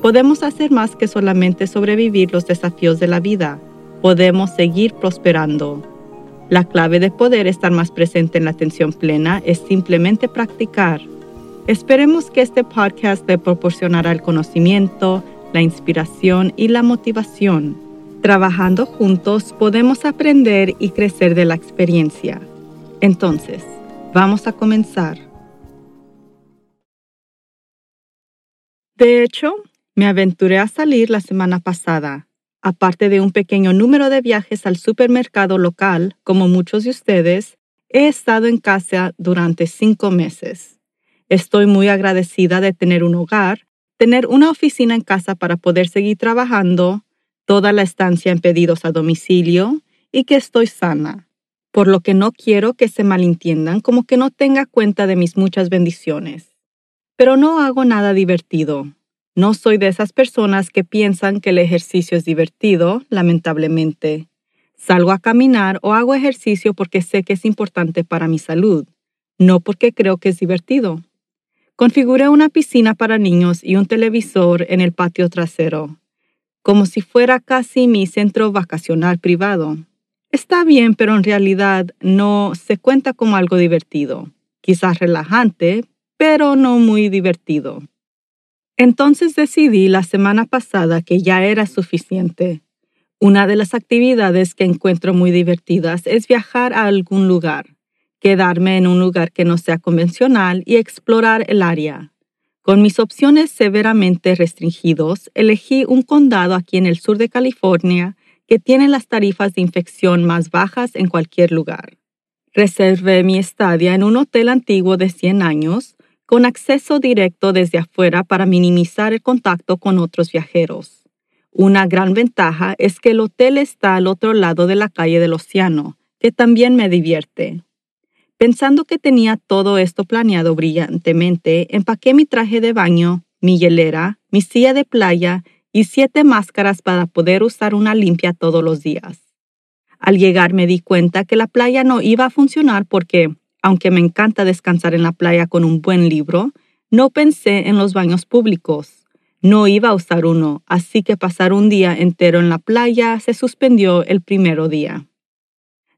podemos hacer más que solamente sobrevivir los desafíos de la vida. Podemos seguir prosperando. La clave de poder estar más presente en la atención plena es simplemente practicar. Esperemos que este podcast le proporcionará el conocimiento, la inspiración y la motivación. Trabajando juntos podemos aprender y crecer de la experiencia. Entonces, vamos a comenzar. De hecho, me aventuré a salir la semana pasada Aparte de un pequeño número de viajes al supermercado local, como muchos de ustedes, he estado en casa durante cinco meses. Estoy muy agradecida de tener un hogar, tener una oficina en casa para poder seguir trabajando, toda la estancia en pedidos a domicilio y que estoy sana, por lo que no quiero que se malentiendan como que no tenga cuenta de mis muchas bendiciones. Pero no hago nada divertido, no soy de esas personas que piensan que el ejercicio es divertido, lamentablemente. Salgo a caminar o hago ejercicio porque sé que es importante para mi salud, no porque creo que es divertido. Configuré una piscina para niños y un televisor en el patio trasero, como si fuera casi mi centro vacacional privado. Está bien, pero en realidad no se cuenta como algo divertido. Quizás relajante, pero no muy divertido. Entonces decidí la semana pasada que ya era suficiente. Una de las actividades que encuentro muy divertidas es viajar a algún lugar, quedarme en un lugar que no sea convencional y explorar el área. Con mis opciones severamente restringidos, elegí un condado aquí en el sur de California que tiene las tarifas de infección más bajas en cualquier lugar. Reservé mi estadia en un hotel antiguo de 100 años, con acceso directo desde afuera para minimizar el contacto con otros viajeros. Una gran ventaja es que el hotel está al otro lado de la calle del océano, que también me divierte. Pensando que tenía todo esto planeado brillantemente, empaqué mi traje de baño, mi hielera, mi silla de playa y siete máscaras para poder usar una limpia todos los días. Al llegar me di cuenta que la playa no iba a funcionar porque, aunque me encanta descansar en la playa con un buen libro, no pensé en los baños públicos. No iba a usar uno, así que pasar un día entero en la playa se suspendió el primero día.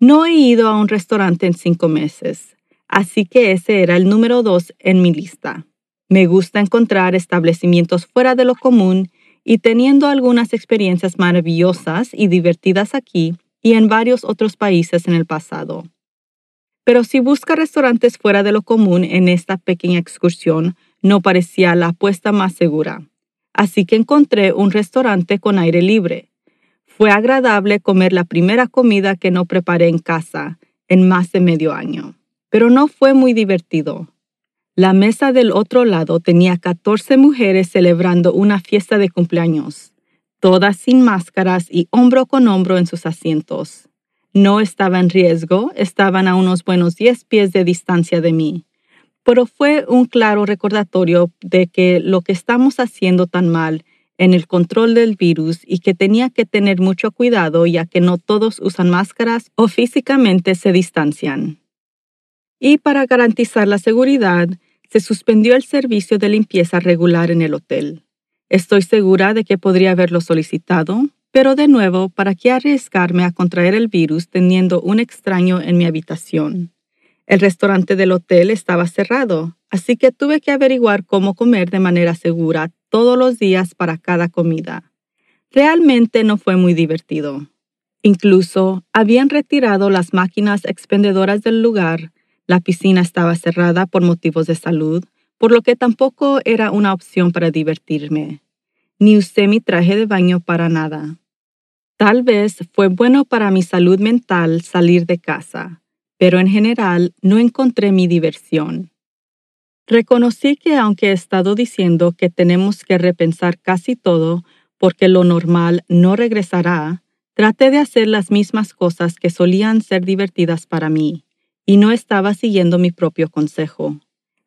No he ido a un restaurante en cinco meses, así que ese era el número dos en mi lista. Me gusta encontrar establecimientos fuera de lo común y teniendo algunas experiencias maravillosas y divertidas aquí y en varios otros países en el pasado. Pero si busca restaurantes fuera de lo común en esta pequeña excursión, no parecía la apuesta más segura. Así que encontré un restaurante con aire libre. Fue agradable comer la primera comida que no preparé en casa en más de medio año, pero no fue muy divertido. La mesa del otro lado tenía 14 mujeres celebrando una fiesta de cumpleaños, todas sin máscaras y hombro con hombro en sus asientos. No estaba en riesgo, estaban a unos buenos 10 pies de distancia de mí. Pero fue un claro recordatorio de que lo que estamos haciendo tan mal en el control del virus y que tenía que tener mucho cuidado ya que no todos usan máscaras o físicamente se distancian. Y para garantizar la seguridad, se suspendió el servicio de limpieza regular en el hotel. Estoy segura de que podría haberlo solicitado, pero de nuevo, ¿para qué arriesgarme a contraer el virus teniendo un extraño en mi habitación? El restaurante del hotel estaba cerrado, así que tuve que averiguar cómo comer de manera segura todos los días para cada comida. Realmente no fue muy divertido. Incluso habían retirado las máquinas expendedoras del lugar, la piscina estaba cerrada por motivos de salud, por lo que tampoco era una opción para divertirme ni usé mi traje de baño para nada. Tal vez fue bueno para mi salud mental salir de casa, pero en general no encontré mi diversión. Reconocí que aunque he estado diciendo que tenemos que repensar casi todo porque lo normal no regresará, Traté de hacer las mismas cosas que solían ser divertidas para mí, y no estaba siguiendo mi propio consejo.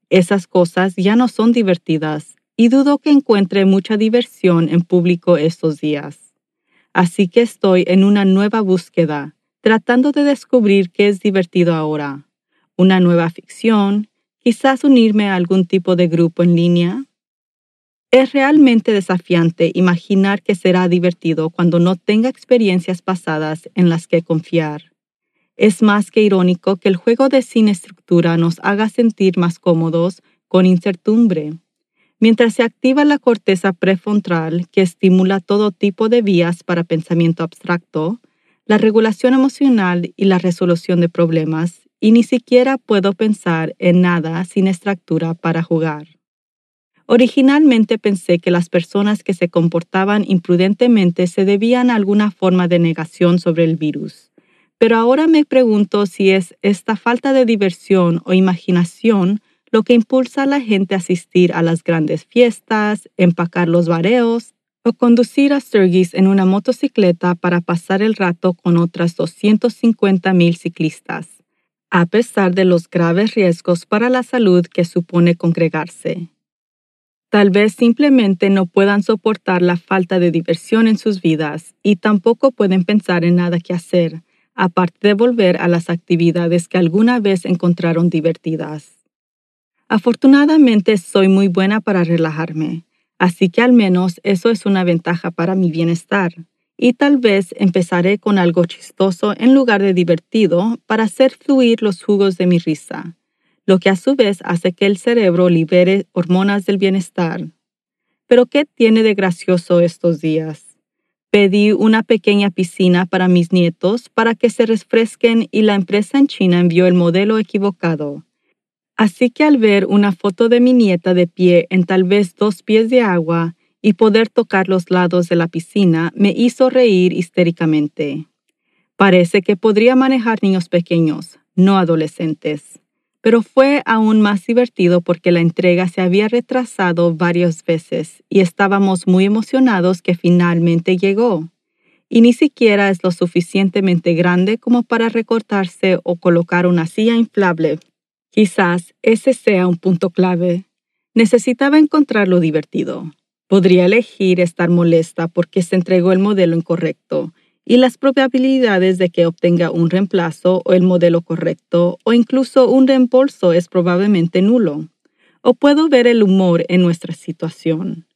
Esas cosas ya no son divertidas, y dudo que encuentre mucha diversión en público estos días. Así que estoy en una nueva búsqueda, tratando de descubrir qué es divertido ahora. Una nueva ficción, quizás unirme a algún tipo de grupo en línea, es realmente desafiante imaginar que será divertido cuando no tenga experiencias pasadas en las que confiar. Es más que irónico que el juego de sin estructura nos haga sentir más cómodos con incertidumbre. Mientras se activa la corteza prefrontal que estimula todo tipo de vías para pensamiento abstracto, la regulación emocional y la resolución de problemas, y ni siquiera puedo pensar en nada sin estructura para jugar. Originalmente pensé que las personas que se comportaban imprudentemente se debían a alguna forma de negación sobre el virus, pero ahora me pregunto si es esta falta de diversión o imaginación lo que impulsa a la gente a asistir a las grandes fiestas, empacar los bareos o conducir a Sturgis en una motocicleta para pasar el rato con otras 250 mil ciclistas, a pesar de los graves riesgos para la salud que supone congregarse. Tal vez simplemente no puedan soportar la falta de diversión en sus vidas y tampoco pueden pensar en nada que hacer, aparte de volver a las actividades que alguna vez encontraron divertidas. Afortunadamente soy muy buena para relajarme, así que al menos eso es una ventaja para mi bienestar. Y tal vez empezaré con algo chistoso en lugar de divertido para hacer fluir los jugos de mi risa lo que a su vez hace que el cerebro libere hormonas del bienestar. Pero ¿qué tiene de gracioso estos días? Pedí una pequeña piscina para mis nietos para que se refresquen y la empresa en China envió el modelo equivocado. Así que al ver una foto de mi nieta de pie en tal vez dos pies de agua y poder tocar los lados de la piscina, me hizo reír histéricamente. Parece que podría manejar niños pequeños, no adolescentes pero fue aún más divertido porque la entrega se había retrasado varias veces y estábamos muy emocionados que finalmente llegó. Y ni siquiera es lo suficientemente grande como para recortarse o colocar una silla inflable. Quizás ese sea un punto clave. Necesitaba encontrarlo divertido. Podría elegir estar molesta porque se entregó el modelo incorrecto y las probabilidades de que obtenga un reemplazo o el modelo correcto o incluso un reembolso es probablemente nulo. O puedo ver el humor en nuestra situación.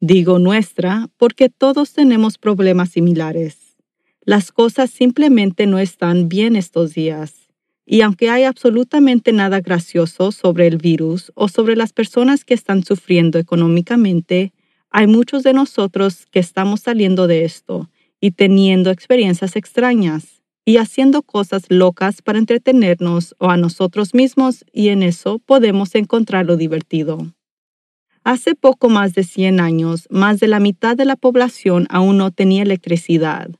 Digo nuestra porque todos tenemos problemas similares. Las cosas simplemente no están bien estos días. Y aunque hay absolutamente nada gracioso sobre el virus o sobre las personas que están sufriendo económicamente, hay muchos de nosotros que estamos saliendo de esto y teniendo experiencias extrañas y haciendo cosas locas para entretenernos o a nosotros mismos y en eso podemos encontrar lo divertido. Hace poco más de 100 años, más de la mitad de la población aún no tenía electricidad.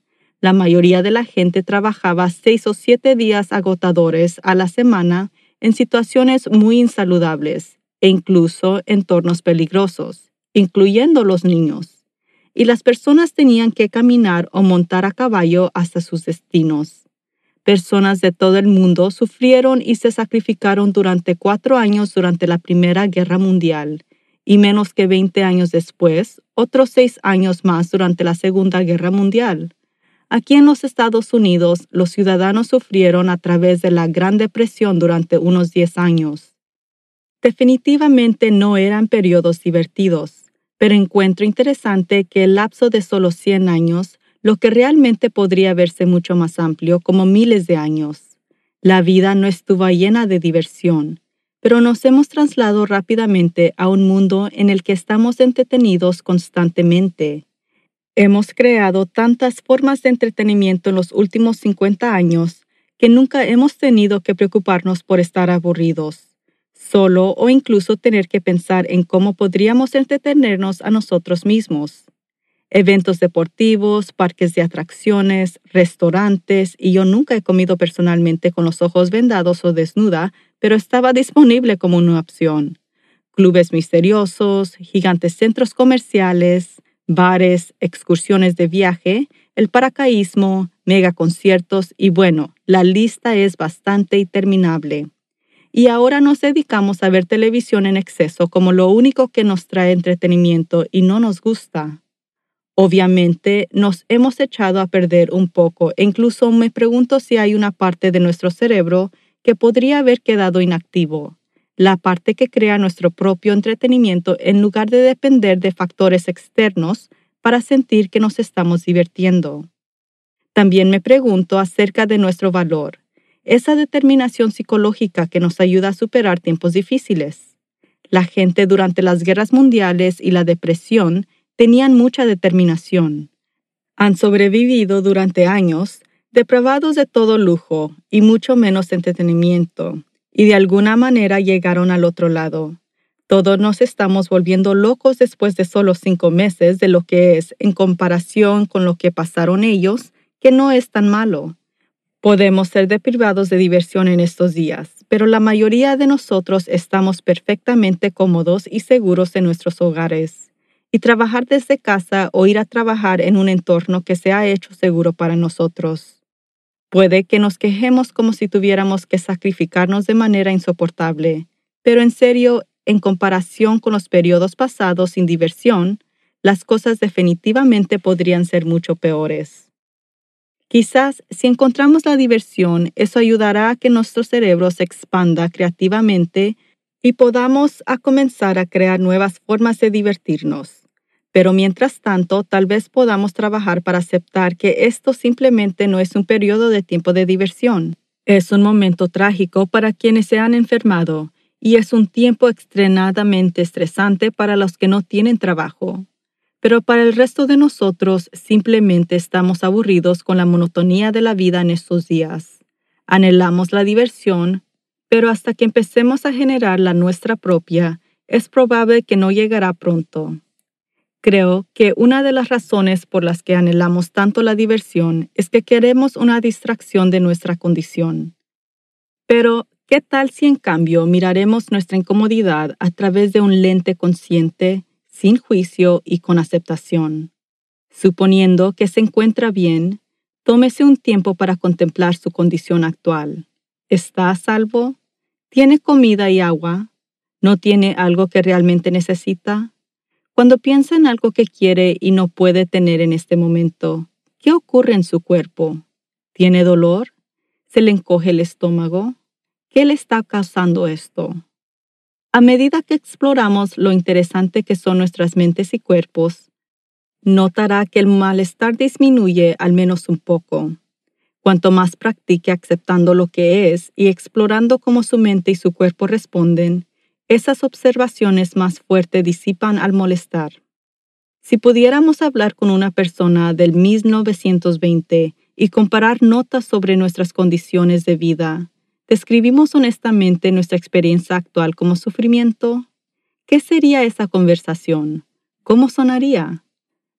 La mayoría de la gente trabajaba seis o siete días agotadores a la semana en situaciones muy insaludables e incluso entornos peligrosos, incluyendo los niños y las personas tenían que caminar o montar a caballo hasta sus destinos. Personas de todo el mundo sufrieron y se sacrificaron durante cuatro años durante la Primera Guerra Mundial y menos que 20 años después, otros seis años más durante la Segunda Guerra Mundial. Aquí en los Estados Unidos, los ciudadanos sufrieron a través de la Gran Depresión durante unos 10 años. Definitivamente no eran periodos divertidos pero encuentro interesante que el lapso de solo 100 años, lo que realmente podría verse mucho más amplio como miles de años. La vida no estuvo llena de diversión, pero nos hemos trasladado rápidamente a un mundo en el que estamos entretenidos constantemente. Hemos creado tantas formas de entretenimiento en los últimos 50 años que nunca hemos tenido que preocuparnos por estar aburridos solo o incluso tener que pensar en cómo podríamos entretenernos a nosotros mismos. Eventos deportivos, parques de atracciones, restaurantes, y yo nunca he comido personalmente con los ojos vendados o desnuda, pero estaba disponible como una opción. Clubes misteriosos, gigantes centros comerciales, bares, excursiones de viaje, el paracaísmo, megaconciertos y bueno, la lista es bastante interminable. Y ahora nos dedicamos a ver televisión en exceso como lo único que nos trae entretenimiento y no nos gusta. Obviamente nos hemos echado a perder un poco e incluso me pregunto si hay una parte de nuestro cerebro que podría haber quedado inactivo, la parte que crea nuestro propio entretenimiento en lugar de depender de factores externos para sentir que nos estamos divirtiendo. También me pregunto acerca de nuestro valor, esa determinación psicológica que nos ayuda a superar tiempos difíciles. La gente durante las guerras mundiales y la depresión tenían mucha determinación. Han sobrevivido durante años, depravados de todo lujo y mucho menos entretenimiento, y de alguna manera llegaron al otro lado. Todos nos estamos volviendo locos después de solo cinco meses de lo que es en comparación con lo que pasaron ellos, que no es tan malo. Podemos ser deprivados de diversión en estos días, pero la mayoría de nosotros estamos perfectamente cómodos y seguros en nuestros hogares y trabajar desde casa o ir a trabajar en un entorno que se ha hecho seguro para nosotros. Puede que nos quejemos como si tuviéramos que sacrificarnos de manera insoportable, pero en serio, en comparación con los periodos pasados sin diversión, las cosas definitivamente podrían ser mucho peores. Quizás si encontramos la diversión, eso ayudará a que nuestro cerebro se expanda creativamente y podamos a comenzar a crear nuevas formas de divertirnos. Pero mientras tanto, tal vez podamos trabajar para aceptar que esto simplemente no es un periodo de tiempo de diversión. Es un momento trágico para quienes se han enfermado y es un tiempo extremadamente estresante para los que no tienen trabajo. Pero para el resto de nosotros simplemente estamos aburridos con la monotonía de la vida en estos días. Anhelamos la diversión, pero hasta que empecemos a generar la nuestra propia, es probable que no llegará pronto. Creo que una de las razones por las que anhelamos tanto la diversión es que queremos una distracción de nuestra condición. Pero, ¿qué tal si en cambio miraremos nuestra incomodidad a través de un lente consciente, sin juicio y con aceptación? Suponiendo que se encuentra bien, tómese un tiempo para contemplar su condición actual. ¿Está a salvo? ¿Tiene comida y agua? ¿No tiene algo que realmente necesita? Cuando piensa en algo que quiere y no puede tener en este momento, ¿qué ocurre en su cuerpo? ¿Tiene dolor? ¿Se le encoge el estómago? ¿Qué le está causando esto? A medida que exploramos lo interesante que son nuestras mentes y cuerpos, notará que el malestar disminuye al menos un poco. Cuanto más practique aceptando lo que es y explorando cómo su mente y su cuerpo responden, esas observaciones más fuertes disipan al molestar. Si pudiéramos hablar con una persona del 1920 y comparar notas sobre nuestras condiciones de vida, ¿describimos honestamente nuestra experiencia actual como sufrimiento? ¿Qué sería esa conversación? ¿Cómo sonaría?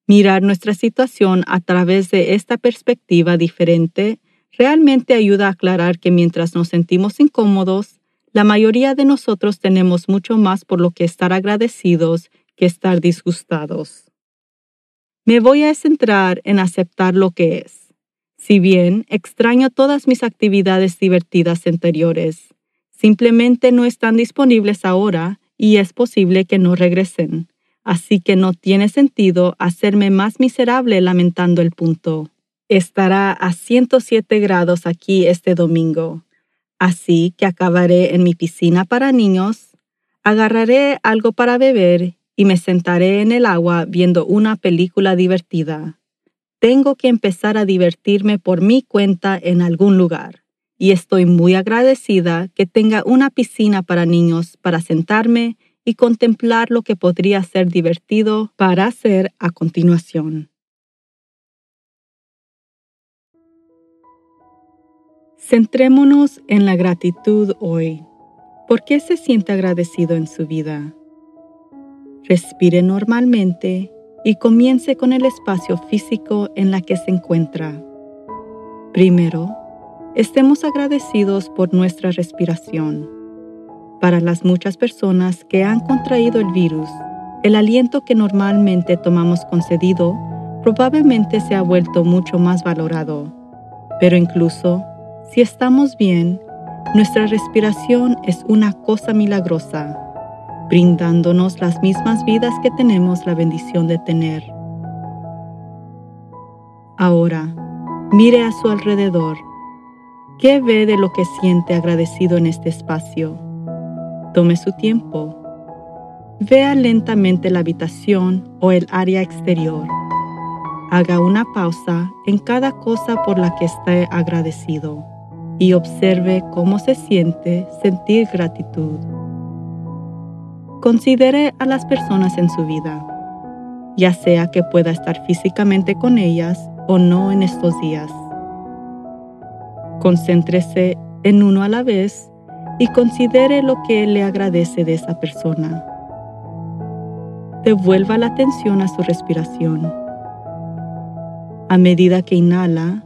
Mirar nuestra situación a través de esta perspectiva diferente realmente ayuda a aclarar que mientras nos sentimos incómodos, la mayoría de nosotros tenemos mucho más por lo que estar agradecidos que estar disgustados. Me voy a centrar en aceptar lo que es. Si bien extraño todas mis actividades divertidas anteriores, simplemente no están disponibles ahora y es posible que no regresen. Así que no tiene sentido hacerme más miserable lamentando el punto. Estará a 107 grados aquí este domingo Así que acabaré en mi piscina para niños, agarraré algo para beber y me sentaré en el agua viendo una película divertida. Tengo que empezar a divertirme por mi cuenta en algún lugar y estoy muy agradecida que tenga una piscina para niños para sentarme y contemplar lo que podría ser divertido para hacer a continuación. Centrémonos en la gratitud hoy. ¿Por qué se siente agradecido en su vida? Respire normalmente y comience con el espacio físico en la que se encuentra. Primero, estemos agradecidos por nuestra respiración. Para las muchas personas que han contraído el virus, el aliento que normalmente tomamos concedido probablemente se ha vuelto mucho más valorado. Pero incluso si estamos bien, nuestra respiración es una cosa milagrosa, brindándonos las mismas vidas que tenemos la bendición de tener. Ahora, mire a su alrededor. ¿Qué ve de lo que siente agradecido en este espacio? Tome su tiempo. Vea lentamente la habitación o el área exterior. Haga una pausa en cada cosa por la que esté agradecido y observe cómo se siente sentir gratitud. Considere a las personas en su vida, ya sea que pueda estar físicamente con ellas o no en estos días. Concéntrese en uno a la vez y considere lo que le agradece de esa persona. Devuelva la atención a su respiración. A medida que inhala,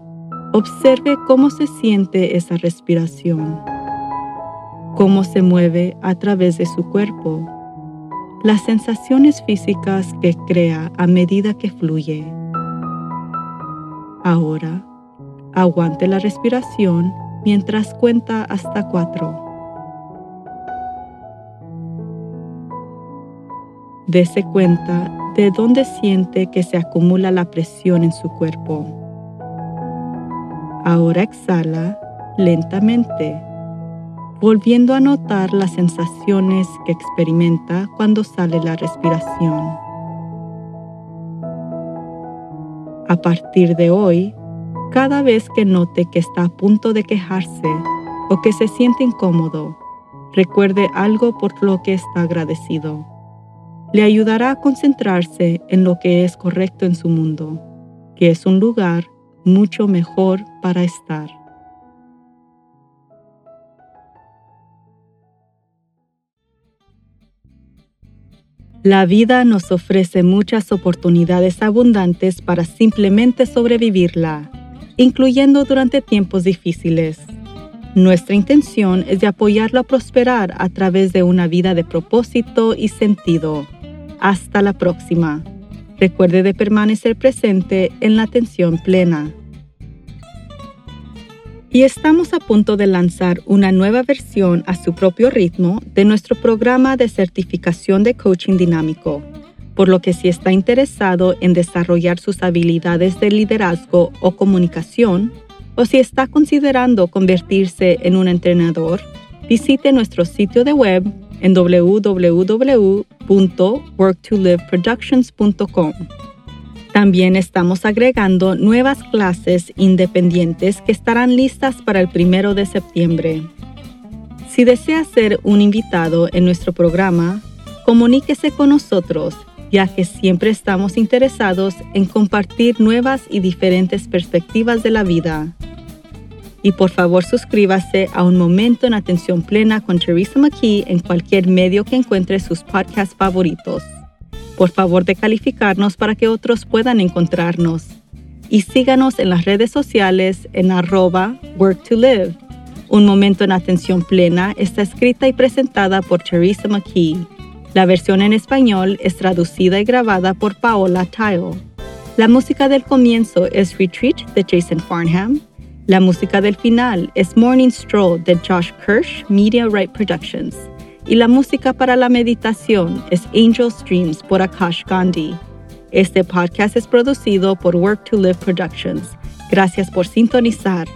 Observe cómo se siente esa respiración, cómo se mueve a través de su cuerpo, las sensaciones físicas que crea a medida que fluye. Ahora, aguante la respiración mientras cuenta hasta cuatro. Dese cuenta de dónde siente que se acumula la presión en su cuerpo. Ahora exhala lentamente, volviendo a notar las sensaciones que experimenta cuando sale la respiración. A partir de hoy, cada vez que note que está a punto de quejarse o que se siente incómodo, recuerde algo por lo que está agradecido. Le ayudará a concentrarse en lo que es correcto en su mundo, que es un lugar mucho mejor para estar. La vida nos ofrece muchas oportunidades abundantes para simplemente sobrevivirla, incluyendo durante tiempos difíciles. Nuestra intención es de apoyarlo a prosperar a través de una vida de propósito y sentido. Hasta la próxima. Recuerde de permanecer presente en la atención plena. Y estamos a punto de lanzar una nueva versión a su propio ritmo de nuestro programa de certificación de coaching dinámico, por lo que si está interesado en desarrollar sus habilidades de liderazgo o comunicación, o si está considerando convertirse en un entrenador, visite nuestro sitio de web en www.worktoliveproductions.com. También estamos agregando nuevas clases independientes que estarán listas para el primero de septiembre. Si desea ser un invitado en nuestro programa, comuníquese con nosotros, ya que siempre estamos interesados en compartir nuevas y diferentes perspectivas de la vida. Y por favor suscríbase a Un Momento en Atención Plena con Teresa McKee en cualquier medio que encuentre sus podcasts favoritos. Por favor de calificarnos para que otros puedan encontrarnos. Y síganos en las redes sociales en arroba work to live. Un Momento en Atención Plena está escrita y presentada por Teresa McKee. La versión en español es traducida y grabada por Paola Tile. La música del comienzo es Retreat de Jason Farnham la música del final es Morning Stroll de Josh Kirsch, Media Right Productions. Y la música para la meditación es Angel Streams por Akash Gandhi. Este podcast es producido por Work to Live Productions. Gracias por sintonizar.